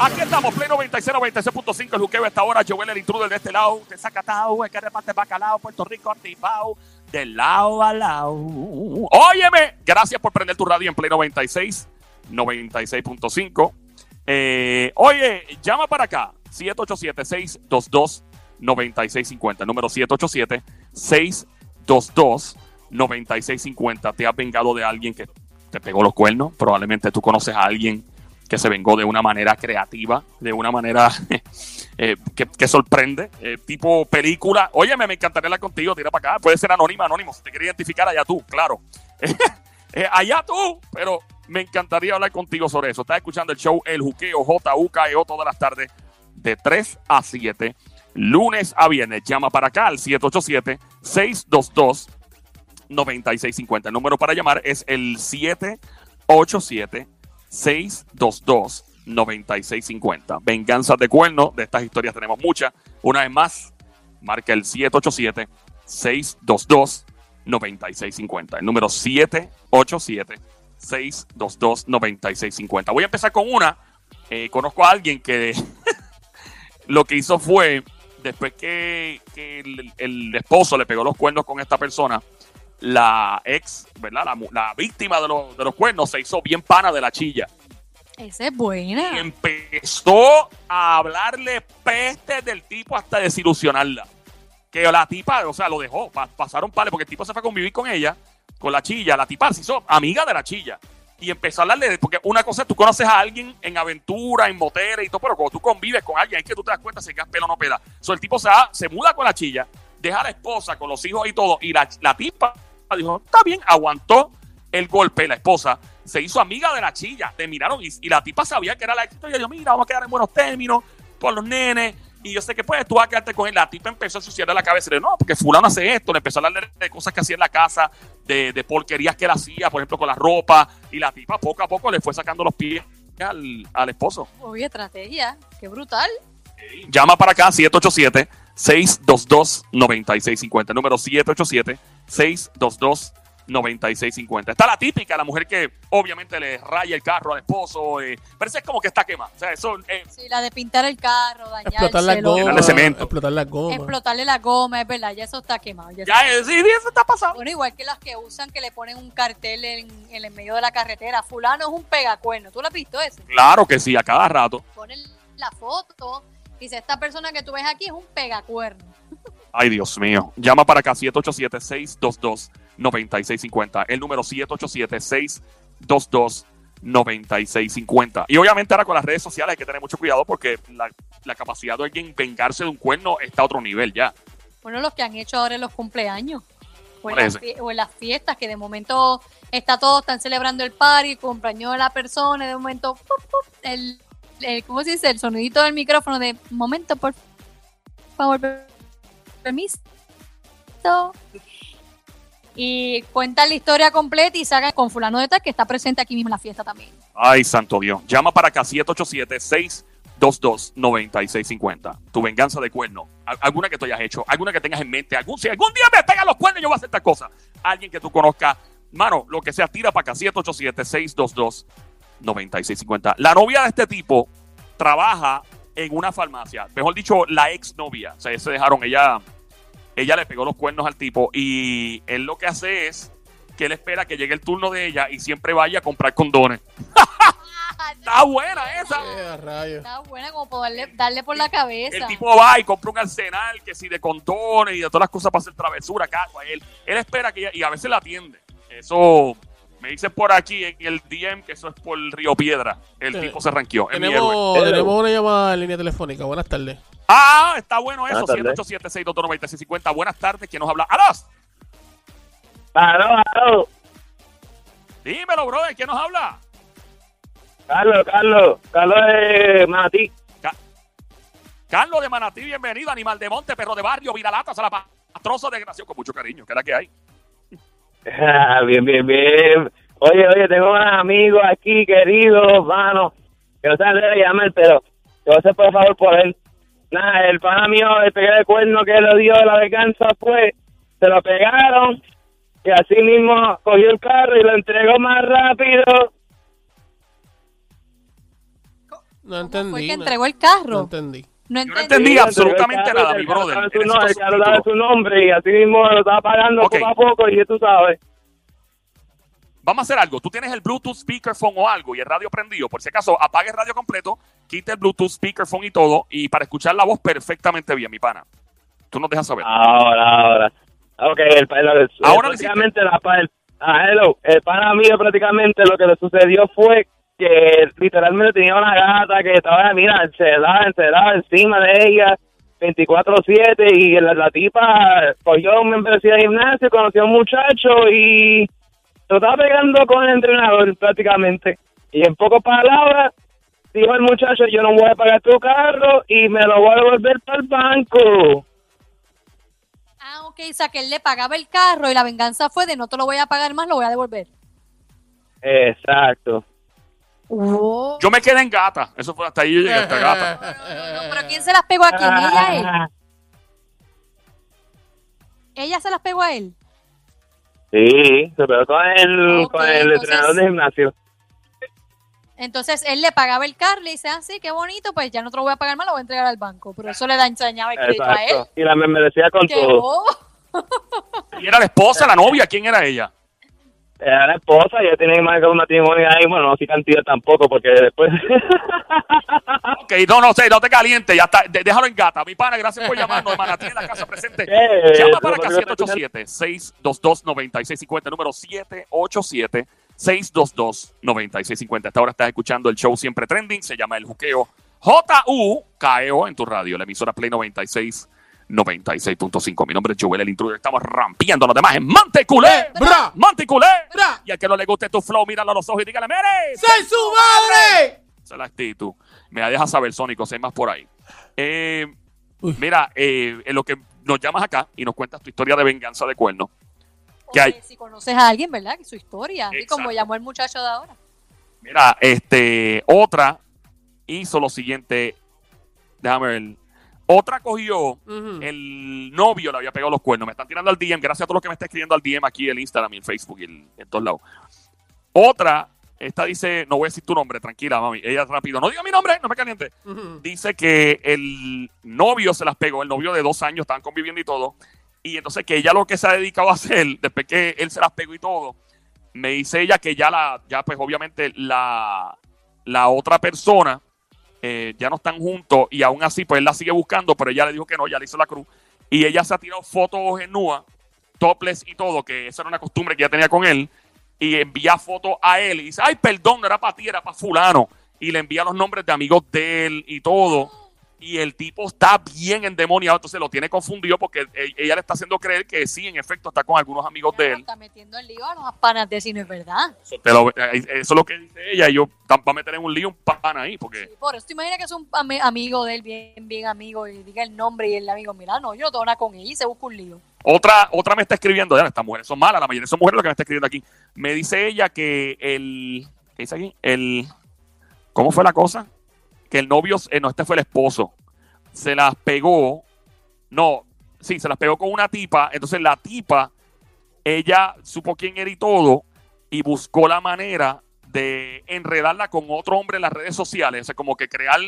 Aquí estamos, Play 96, 96.5, el juqueo esta hora, Joel el intruder de este lado, de Zacatau, el que reparte bacalao, Puerto Rico, activado, de lado a lado. Óyeme, gracias por prender tu radio en Play 96, 96.5. Eh, oye, llama para acá, 787-622-9650, número 787-622-9650. ¿Te has vengado de alguien que te pegó los cuernos? Probablemente tú conoces a alguien que se vengó de una manera creativa, de una manera eh, que, sorprende, eh, tipo película. Óyeme, me encantaría hablar contigo, tira para acá. Puede ser anónima, anónimo. Te quería identificar, allá tú, claro. Eh, allá tú, pero me encantaría hablar contigo sobre eso. Estás escuchando el show El Juqueo, J-U-K-E-O, todas las tardes, de 3 a 7, lunes a viernes. Llama para acá al 787-622-9650. El número para llamar es el 787 622-9650. Venganzas de cuerno. De estas historias tenemos muchas. Una vez más, marca el 787-622-9650. El número 787-622-9650. Voy a empezar con una. Eh, conozco a alguien que lo que hizo fue, después que, que el, el esposo le pegó los cuernos con esta persona, la ex, ¿verdad? La, la víctima de, los, de los cuernos se hizo bien pana de la chilla. Esa es buena. Y empezó a hablarle peste del tipo hasta desilusionarla. Que la tipa, o sea, lo dejó. pa- pasaron pales porque el tipo se fue a convivir con ella, con la chilla. La tipa se hizo amiga de la chilla. Y empezó a hablarle, de- porque una cosa es tú conoces a alguien en aventura, en moteles y todo, pero cuando tú convives con alguien es que tú te das cuenta si gas pelo o no pela. So, el tipo se, se muda con la chilla, deja a la esposa con los hijos y todo, y la, la tipa dijo, está bien, aguantó el golpe, la esposa se hizo amiga de la chilla, te miraron y, y la tipa sabía que era la ex, y dijo, mira, vamos a quedar en buenos términos por los nenes, y yo sé que pues tú vas a quedarte con él, la tipa empezó a ensuciarle la cabeza, y le dijo, no, porque fulano hace esto, le empezó a hablar de cosas que hacía en la casa, de, de porquerías que él hacía, por ejemplo, con la ropa, y la tipa poco a poco le fue sacando los pies al, al esposo. Oye, estrategia. Qué brutal. Llama para acá 787-622-9650. Número 787-622-9650. Está la típica, la mujer que obviamente le raya el carro al esposo. Eh, pero esa es como que está quemada. O sea, eso eh, Sí, la de pintar el carro, Explotar las dañárselo, Llenarle gomas. cemento. Explotar las gomas. explotarle la goma, es verdad, ya eso está quemado. ya ya está- es, sí, eso está pasando. Bueno, igual que las que usan que le ponen un cartel en, en el medio de la carretera. Fulano es un pegacuerno. ¿Tú lo has visto ese? Claro que sí, a cada rato. Ponen la foto. Dice, esta persona que tú ves aquí es un pegacuerno. Ay, Dios mío. Llama para acá 787-622-9650. El número 787-622-9650. Y obviamente ahora con las redes sociales hay que tener mucho cuidado porque la, la capacidad de alguien vengarse de un cuerno está a otro nivel ya. Bueno, los que han hecho ahora en los cumpleaños. O en, ¿Cuál las, es fie- o en las fiestas, que de momento está todo, están celebrando el party, cumpleaños de la persona, y de momento, ¡pup, pup! el, el- ¿cómo se dice? El sonidito del micrófono de momento, por favor, permiso. Y cuentan la historia completa y sacan con fulano de tal que está presente aquí mismo en la fiesta también. Ay, santo Dios. Llama para acá 787-622-9650. Tu venganza de cuerno. Al- Alguna que tú hayas hecho, alguna que tengas en mente. Algún, si algún día me pegan los cuernos, yo voy a hacer esta cosa. Alguien que tú conozcas. Mano, lo que sea, tira para acá 787-622-9650. La novia de este tipo trabaja en una farmacia. Mejor dicho, la ex novia. O sea, se dejaron, ella, ella le pegó los cuernos al tipo y él lo que hace es que él espera que llegue el turno de ella y siempre vaya a comprar condones. Está buena esa. Eh, a rayos. Está buena como por darle, darle por la cabeza. El tipo va y compra un arsenal que si de condones y de todas las cosas para hacer travesura acá. pues, Él, él espera que ella, y a veces la atiende. Eso me dicen por aquí en el DM que eso es por Río Piedra. El Sí. tipo se ranqueó. Tenemos, tenemos una llamada en línea telefónica. Buenas tardes. Ah, está bueno eso. Buenas tardes. 787 Buenas tardes. ¿Quién nos habla? ¡Alas! Aló, aló. Dímelo, brother. ¿Quién nos habla? Carlos, Carlos. Carlos de Manatí. Carlos de Manatí, bienvenido. Animal de monte, perro de barrio, viralata, a la pastroso desgraciado. Con mucho cariño, que es la que hay. bien, bien, bien. Oye, oye, tengo unos amigos aquí, queridos, mano, que no saben de llamar, pero te voy a hacer por favor por él. Nada, el pana mío, el pegar de cuerno que le dio la venganza fue, se lo pegaron Y así mismo cogió el carro y lo entregó más rápido. No ¿Cómo fue entendí. que no- entregó el carro? No entendí. No Yo no entendí. entendí Sí, absolutamente nada, carro, mi el carro brother. su El su carro daba título. su nombre y así mismo lo estaba pagando poco a poco y tú sabes. Vamos a hacer algo. Tú tienes el Bluetooth speakerphone o algo y el radio prendido. Por si acaso, apague el radio completo, quite el Bluetooth speakerphone y todo. Y para escuchar la voz perfectamente bien, mi pana. Tú nos dejas saber. Ahora, ahora. Ok, el, el, el- Ahora prácticamente la, el, ah, hello, el pana mío prácticamente lo que le sucedió fue que literalmente tenía una gata que estaba, mira, encerrada, encerrada encima de ella 24-7 y la, la tipa cogió un membresía de gimnasio, conoció a un muchacho y lo estaba pegando con el entrenador prácticamente. Y en pocas palabras dijo el muchacho, yo no voy a pagar tu carro y me lo voy a devolver para el banco. Ah, ok, o sea que él le pagaba el carro y la venganza fue de no te lo voy a pagar más, lo voy a devolver. Exacto. Oh. Yo me quedé en gata. Eso fue hasta ahí yo llegué hasta gata. No, pero ¿quién se las pegó a quién? ¿Ella a él? ¿Ella se las pegó a él? Sí, se pegó con el, con el entonces- entrenador de gimnasio. Entonces él le pagaba el carro, le dice, ah, sí, qué bonito, pues ya no te lo voy a pagar más, lo voy a entregar al banco. Pero eso le da enseñaba el crédito a él. Exacto. Y la membresía con ¡Qué todo. ¿Y era la esposa, la novia? ¿Quién era ella? Era la esposa, ya tiene más que un matrimonio ahí. Bueno, no sé cantidad tampoco, porque después. Ok, no, no sé, no te calientes. Ya está. De- déjalo en gata. Mi pana, gracias por llamarnos. Hermana, tiene la casa presente. Eh, Llama para acá, eso es lo que 787-622-9650, número 787-622-9650. Esta hora estás escuchando el show Siempre Trending, se llama El Juqueo. J-U-K-E-O en tu radio, la emisora Play 96, 96.5. Mi nombre es Joel, el intruder. Estamos rampeando los demás en Manteculé. ¡Bra! Manteculé. ¡Bra! Y al que no le guste tu flow, míralo a los ojos y dígale, ¡Mere! ¡Soy su madre! Esa es la actitud. Me deja saber, Sónico, si hay más por ahí. Eh, mira, eh, en lo que nos llamas acá y nos cuentas tu historia de venganza de cuerno. ¿Qué O hay? que Si conoces a alguien, ¿verdad? Que su historia. Y Exacto. como llamó el muchacho de ahora. Mira, este, otra hizo lo siguiente. Déjame ver. Otra cogió, el novio le había pegado los cuernos. Me están tirando al DM. Gracias a todos los que me están escribiendo al DM aquí, el Instagram y el Facebook y el- en todos lados. Otra, esta dice, no voy a decir tu nombre, tranquila, mami. Ella rápido, no diga mi nombre, no me caliente. Dice que el novio se las pegó, el novio de dos años, estaban conviviendo y todo. Y entonces que ella lo que se ha dedicado a hacer, después que él se las pegó y todo, me dice ella que ya la, ya pues obviamente la, la otra persona eh, ya no están juntos y aún así pues él la sigue buscando, pero ella le dijo que no, ya le hizo la cruz. Y ella se ha tirado fotos en nua, topless y todo, que esa era una costumbre que ella tenía con él. Y envía fotos a él y dice, ay, perdón, no era para ti, era para fulano. Y le envía los nombres de amigos de él y todo. Y el tipo está bien endemoniado, entonces lo tiene confundido porque e- ella le está haciendo creer que sí, en efecto, está con algunos amigos de él. Está metiendo en lío a los panas de si no es verdad. Te lo- eh, eso es lo que dice ella y yo va a meter en un lío un pan ahí porque Sí, por eso te imaginas que es un ami- amigo de él, bien, bien amigo, y diga el nombre y el amigo, mira, no, yo no tengo nada con ella y se busca un lío. Otra, otra me está escribiendo, ya, estas mujeres son malas, la mayoría son mujeres lo que me está escribiendo aquí. Me dice ella que el, ¿qué dice aquí? El, ¿cómo fue la cosa? Que el novio, eh, no, este fue el esposo, se las pegó, no, sí, se las pegó con una tipa, entonces la tipa, ella supo quién era y todo, y buscó la manera de enredarla con otro hombre en las redes sociales, o sea, como que crear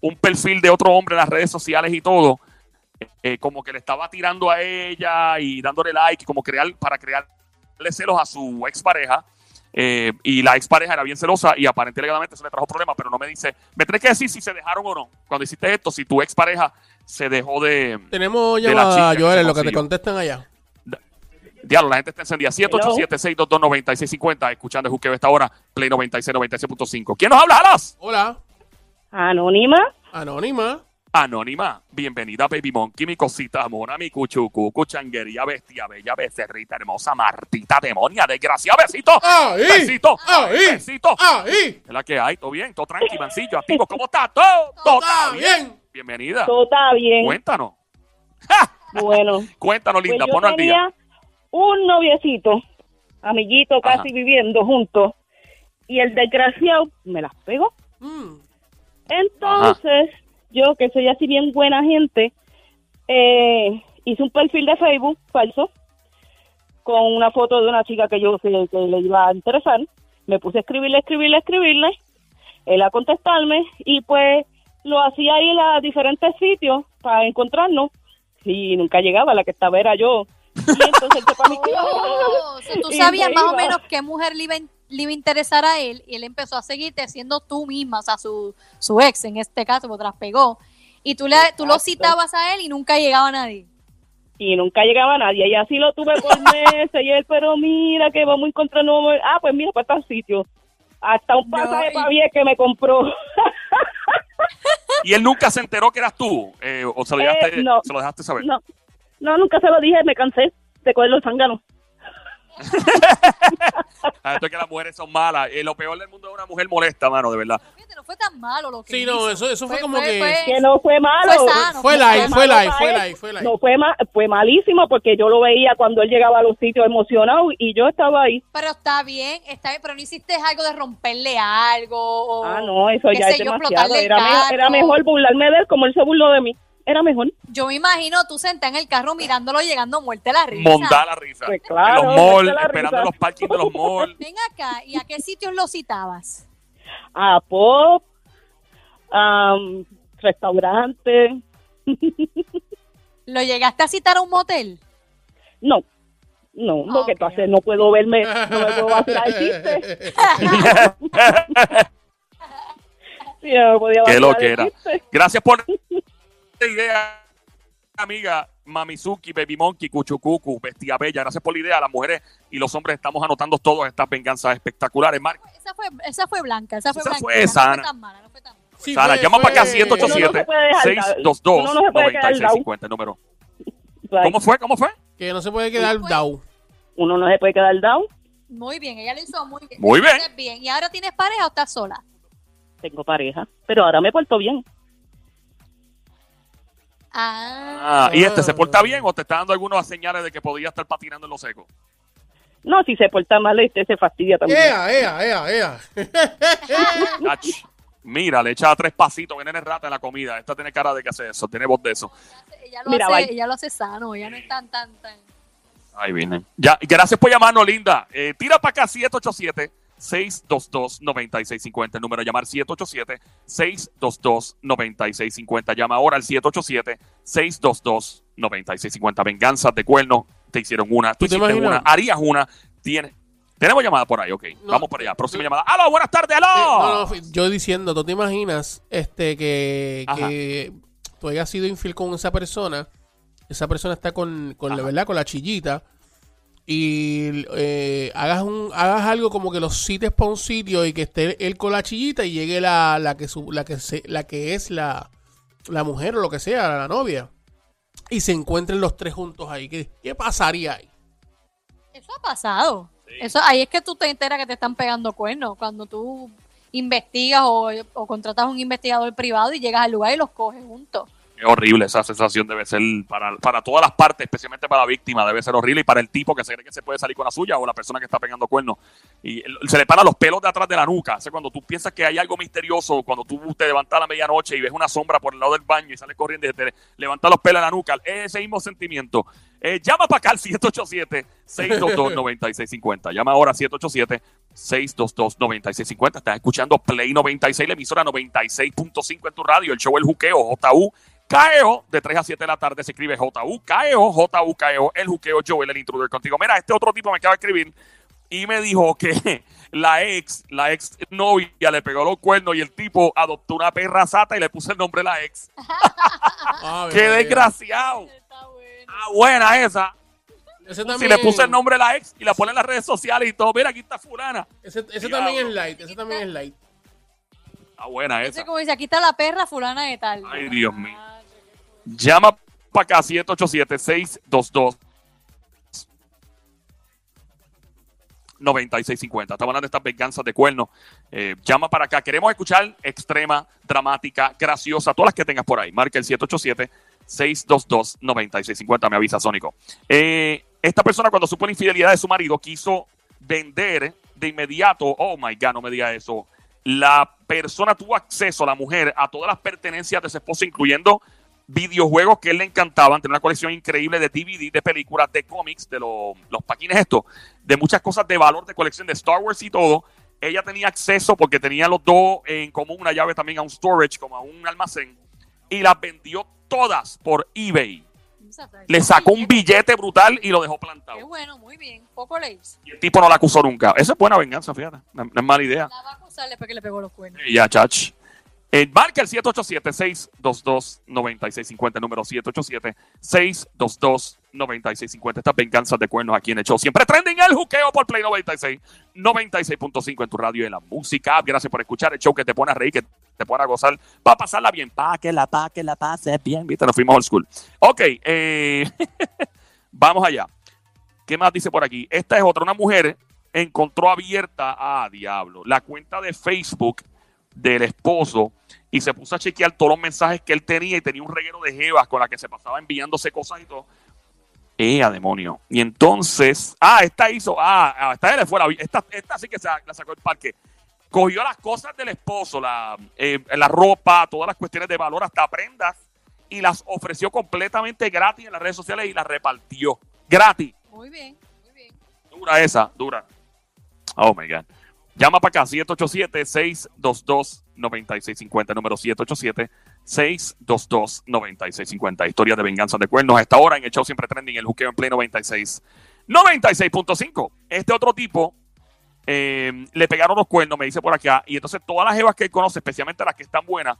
un perfil de otro hombre en las redes sociales y todo, eh, como que le estaba tirando a ella y dándole like, como crear para crearle celos a su expareja. Eh, y la expareja era bien celosa y aparentemente se le trajo problemas, pero no me dice, me tenés que decir si se dejaron o no. Cuando hiciste esto, si tu expareja se dejó de... Tenemos De la llamada, Joel, en lo que te contestan allá. Diablo, la gente está encendida. 787-622-9650, escuchando el juqueo esta hora, Play 96, 96.5. ¿Quién nos habla, Alas? Hola, Anónima. Anónima. Anónima, bienvenida Baby Monkey, mi cosita mona, mi cuchucu, cuchanguería, bestia, bella, becerrita, hermosa, martita, demonia, desgracia, besito, ¡Ahí! besito, ¡Ahí! besito. ¡Ahí! Es la que hay, todo bien, todo tranqui, mancillo, activo, ¿cómo está? Todo, todo está bien. Bienvenida, Todo está bien. cuéntanos. ¡Ja! Bueno, Cuéntanos, pues linda, yo ponlo al día. tenía un noviecito, amiguito, casi Ajá. viviendo juntos, y el desgraciado me las pegó. Mm. Entonces, yo que soy así bien buena gente, eh, hice un perfil de Facebook falso con una foto de una chica que yo que le iba a interesar. Me puse a escribirle, escribirle, escribirle. Él a contestarme y pues lo hacía ir a diferentes sitios para encontrarnos y nunca llegaba. La que estaba era yo. Y entonces él se fue a mi casa. Oh, o sea, tú sabías más o menos qué mujer le iba, a- le iba a interesar a él y él empezó a seguirte siendo tú misma, o sea, su, su ex en este caso, porque las pegó. Y tú, le, tú lo citabas a él y nunca llegaba nadie. y nunca llegaba nadie. Y así lo tuve por meses. Y él, pero mira que vamos a encontrar nuevo. Ah, pues mira, para tal sitio. Hasta un No, pasaje y- para bien que me compró. Y él nunca se enteró que eras tú. eh, o se lo, Eh, dejaste, no. se lo dejaste saber. no, no, nunca se lo dije. Me cansé de coger los zánganos. Ah, esto es que las mujeres son malas. Eh, lo peor del mundo es una mujer molesta, mano, de verdad. Fíjate, no fue tan malo lo que Sí, hizo. no, eso- eso fue como que- Que no fue malo. Fue sano. Fue live, fue live, fue live, fue live. No fue ma- fue malísimo porque yo lo veía cuando él llegaba a los sitios emocionado y yo estaba ahí. Pero está bien, está bien, pero no hiciste algo de romperle algo. O, Ah, no, eso ya es yo, demasiado. Era, me- era mejor burlarme de él como él se burló de mí. Era mejor. Yo me imagino tú sentada en el carro mirándolo llegando muerte la risa. Montar la risa. Pues claro, en los malls, esperando en los parkings de los malls. Ven acá, ¿y a qué sitios lo citabas? A pop, am, restaurante. ¿Lo llegaste a citar a un motel? No, no, lo que tú haces, no puedo verme, no me puedo vacilar el chiste. Sí, no podía Qué lo que era. Gracias por idea, amiga. Mamizuki, Baby Monkey, Cuchucucu, Bestia Bella. Gracias por la idea. Las mujeres y los hombres estamos anotando todas estas venganzas espectaculares. Marco, Esa fue, esa fue blanca, esa fue Esa blanca. fue no sana. fue tan mala, no fue tan mala. Sí, Sara, fue- llama fue- para acá Uno no se puede dejar dar- 787-622-9650, uno no se puede quedar dado. el número. ¿Cómo fue? ¿Cómo fue? Que no se puede quedar fue? down. Uno no se puede quedar down. Muy bien, ella lo hizo muy bien. Muy bien. bien. ¿Y ahora tienes pareja o estás sola? Tengo pareja, pero ahora me porto bien. Ah, Ah, ¿Y este se porta bien o te está dando algunas señales de que podía estar patinando en lo seco? No, si se porta mal, este se fastidia también. Ea, ea, ea, ea. Ach, Mira, le echa tres pasitos, viene en rata en la comida. Esta tiene cara de que hace eso, tiene voz de eso. ella lo, Mira, hace, ella lo hace sano, ella no es tan, tan, tan... Ahí viene. Ya, gracias por llamarnos, linda. Eh, tira para acá 787-622-9650. El número a llamar 787-622-9650. Llama ahora al 787-622-9650. Venganzas de cuerno. Te hicieron una, tú ¿Tú te hiciste una, harías una. Tiene. Tenemos llamada por ahí, ok. No. Vamos por allá. Próxima llamada. ¡Aló! Buenas tardes, aló. no, yo diciendo, ¿tú te imaginas este que, tú hayas sido infiel con esa persona? Esa persona está con, con la verdad, con la chillita. Y eh, hagas un, hagas algo como que los cites para un sitio y que esté él con la chillita y llegue la, la que su- la que se, la que es la, la mujer o lo que sea, la novia. Y se encuentren los tres juntos ahí. ¿Qué, qué pasaría ahí? Eso ha pasado. Eso, ahí es que tú te enteras que te están pegando cuernos. Cuando tú investigas o, o contratas a un investigador privado y llegas al lugar y los coges juntos. Es horrible esa sensación, debe ser para, para todas las partes, especialmente para la víctima, debe ser horrible y para el tipo que se cree que se puede salir con la suya o la persona que está pegando cuernos. Y se le paran los pelos de atrás de la nuca. O cuando tú piensas que hay algo misterioso, cuando tú te levantas a la medianoche y ves una sombra por el lado del baño y sales corriendo y te levanta los pelos de la nuca, es ese mismo sentimiento. Eh, llama para acá al 787-622-9650. Llama ahora al 787-622-9650. Estás escuchando Play 96, la emisora 96.5 en tu radio, el show El Juqueo, JU. KEO, de 3 a 7 de la tarde se escribe JU, KEO, JU, KEO, el Juqueo, Joel, el intruder contigo. Mira, este otro tipo me acaba de escribir y me dijo que la ex, la ex novia le pegó los cuernos y el tipo adoptó una perra sata y le puso el nombre de la ex. ¡Qué desgraciado! Está bueno. Ah, buena esa. Ese Si le puse el nombre de la ex y la pone en las redes sociales y todo, mira, aquí está fulana. Ese, ese también es light. Ese también es light. Ah, buena Ese esa. como dice, aquí está la perra fulana de tal. Ay, Dios mío. Llama para acá 787-622. 9650. Estamos hablando de estas venganzas de cuernos. Eh, llama para acá. Queremos escuchar extrema, dramática, graciosa, todas las que tengas por ahí. Marca el 787-622-9650. Me avisa Sónico. Eh, esta persona, cuando supo la infidelidad de su marido, quiso vender de inmediato. Oh my God, no me diga eso. La persona tuvo acceso, la mujer, a todas las pertenencias de su esposo, incluyendo videojuegos que él le encantaban, tenía una colección increíble de DVD, de películas, de cómics, de los, los paquines estos, de muchas cosas de valor de colección de Star Wars y todo. Ella tenía acceso porque tenía los dos en común una llave también a un storage, como a un almacén, y las vendió todas por eBay. Le sacó un billete brutal y lo dejó Qué plantado. bueno, muy bien. Poco le hizo. Y el tipo no la acusó nunca. Eso es buena venganza, fíjate. No, no es mala idea. La va a acusar después que le pegó los cuernos. Y Ya, chach. Eh, marca el 787-622-9650, el número 787-622-9650. Estas venganzas de cuernos aquí en el show. Siempre trending el juqueo por Play 96. 96.5 en tu radio y en la música. Gracias por escuchar el show que te pone a reír, que te pone a gozar. Va a pasarla bien. Pa' que la, pa' que la pase bien. Viste, nos fuimos old school. Ok, eh, vamos allá. ¿Qué más dice por aquí? Esta es otra. Una mujer encontró abierta a diablo la cuenta de Facebook del esposo y se puso a chequear todos los mensajes que él tenía y tenía un reguero de jevas con la que se pasaba enviándose cosas y todo. ¡Eh, a demonio! Y entonces, ah, esta hizo, ah, ah, esta le fue la, esta, esta sí que se la sacó del parque. Cogió las cosas del esposo, la, eh, la ropa, todas las cuestiones de valor, hasta prendas, y las ofreció completamente gratis en las redes sociales y las repartió. Gratis. Muy bien, muy bien. Dura esa, dura. Oh my God. Llama para acá, 787-622-9650, número 787-622-9650. Historia de venganza de cuernos. A esta hora en el show siempre trending, el juqueo en play 96. 96.5. Este otro tipo eh, le pegaron los cuernos, me dice por acá, y entonces todas las jevas que él conoce, especialmente las que están buenas,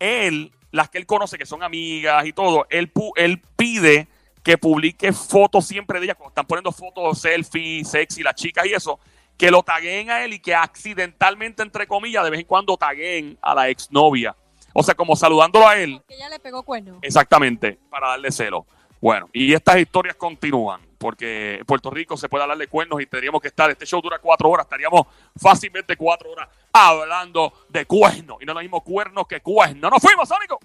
él, las que él conoce, que son amigas y todo, él, él pide que publique fotos siempre de ellas, cuando están poniendo fotos selfie, sexy, las chicas y eso, que lo taguen a él y que accidentalmente, entre comillas, de vez en cuando taguen a la exnovia. O sea, como saludándolo a él, Porque ella le pegó cuernos. exactamente, para darle celo. Bueno, y estas historias continúan, porque en Puerto Rico se puede hablar de cuernos y tendríamos que estar, este show dura cuatro horas, estaríamos fácilmente cuatro horas hablando de cuernos, y no lo mismo cuernos que cuernos. ¡Nos fuimos, Sónico!